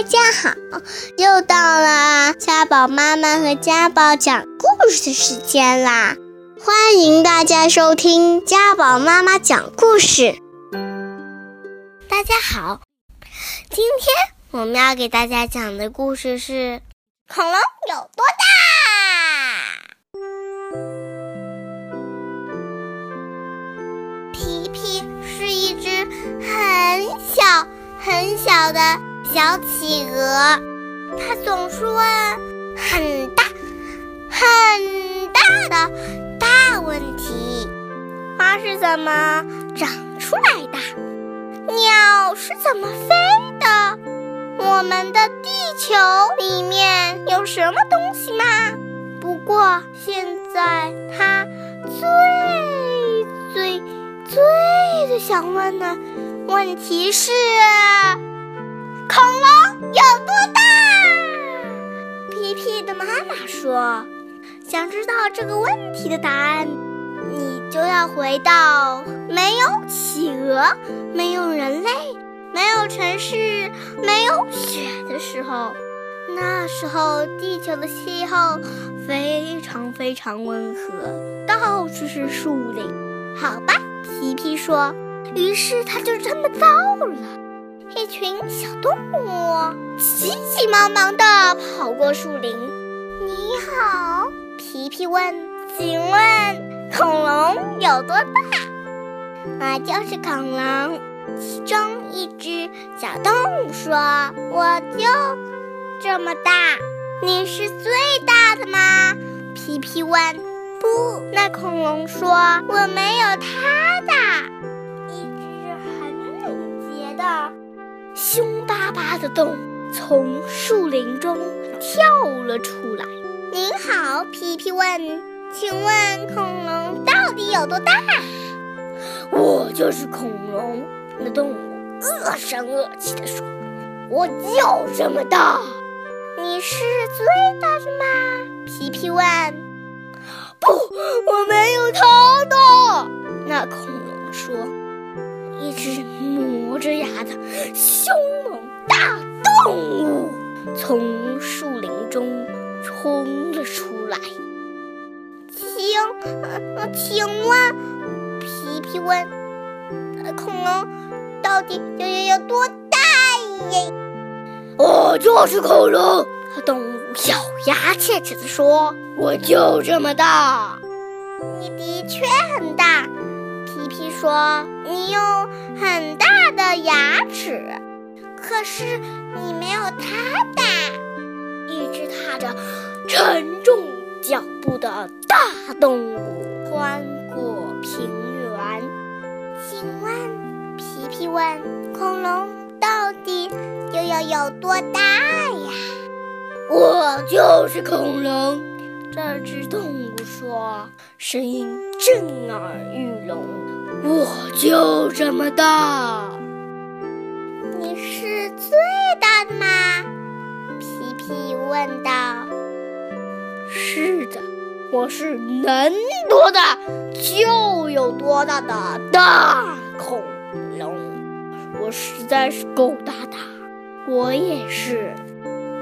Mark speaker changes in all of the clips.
Speaker 1: 大家好，又到了家宝妈妈和家宝讲故事的时间啦！欢迎大家收听家宝妈妈讲故事。大家好，今天我们要给大家讲的故事是恐龙有多大？皮皮是一只很小很小的。小企鹅，它总是问很大很大的大问题：花是怎么长出来的？鸟是怎么飞的？我们的地球里面有什么东西吗？不过现在它最最最最想问的问题是。妈妈说：“想知道这个问题的答案，你就要回到没有企鹅、没有人类、没有城市、没有雪的时候。那时候地球的气候非常非常温和，到处是树林。好吧，皮皮说。于是他就这么到了。”一群小动物急急忙忙地跑过树林。你好，皮皮问：“请问恐龙有多大？”“我就是恐龙。”其中一只小动物说：“我就这么？大。”“你是最大的吗？”皮皮问。“不。”那恐龙说：“我没有它大。”一只很敏捷的。凶巴巴的洞从树林中跳了出来。您好，皮皮问：“请问恐龙到底有多大？”“
Speaker 2: 我就是恐龙。”那动物恶声恶气地说：“我就这么大。”“
Speaker 1: 你是最大的吗？”皮皮问。
Speaker 2: “不，我没有它大。”那恐龙说。一只磨着牙的凶猛大动物从树林中冲了出来。
Speaker 1: 请，请问，皮皮问，恐龙到底有有有多大耶？
Speaker 2: 我就是恐龙。动物咬牙切齿地说：“我就这么大。”
Speaker 1: 你的确很大。皮皮说：“你有很大的牙齿，可是你没有它大。”
Speaker 2: 一只踏着沉重脚步的大动物穿过平原。
Speaker 1: 请问，皮皮问：“恐龙到底又要有多大呀？”“
Speaker 2: 我就是恐龙。”这只动物说，声音震耳欲聋。我就这么大。
Speaker 1: 你是最大的吗？皮皮问道。
Speaker 2: 我是能多大就有多大的大恐龙。我实在是够大的。我也是，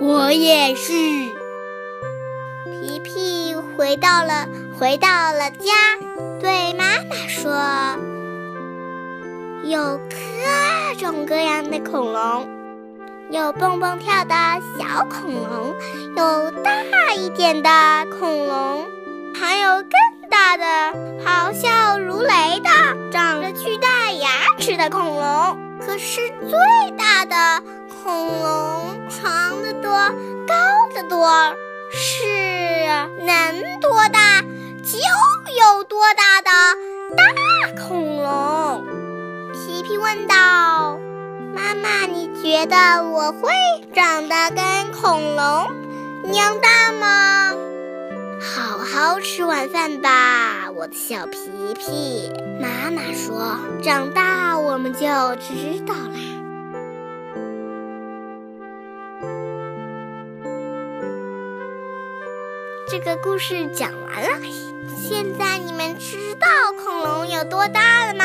Speaker 2: 我也是。
Speaker 1: 皮皮回到了，回到了家，对妈妈说：“有各种各样的恐龙，有蹦蹦跳的小恐龙，有大一点的恐龙，有更大的，咆哮如雷的，长着巨大牙齿的恐龙。可是最大的恐龙，长得多，高得多。”是能多大就有多大的大恐龙。皮皮问道：“妈妈，你觉得我会长得跟恐龙一样大吗？”好吃晚饭吧，我的小皮皮。妈妈说：“长大我们就知道啦。”这个故事讲完了，现在你们知道恐龙有多大了吗？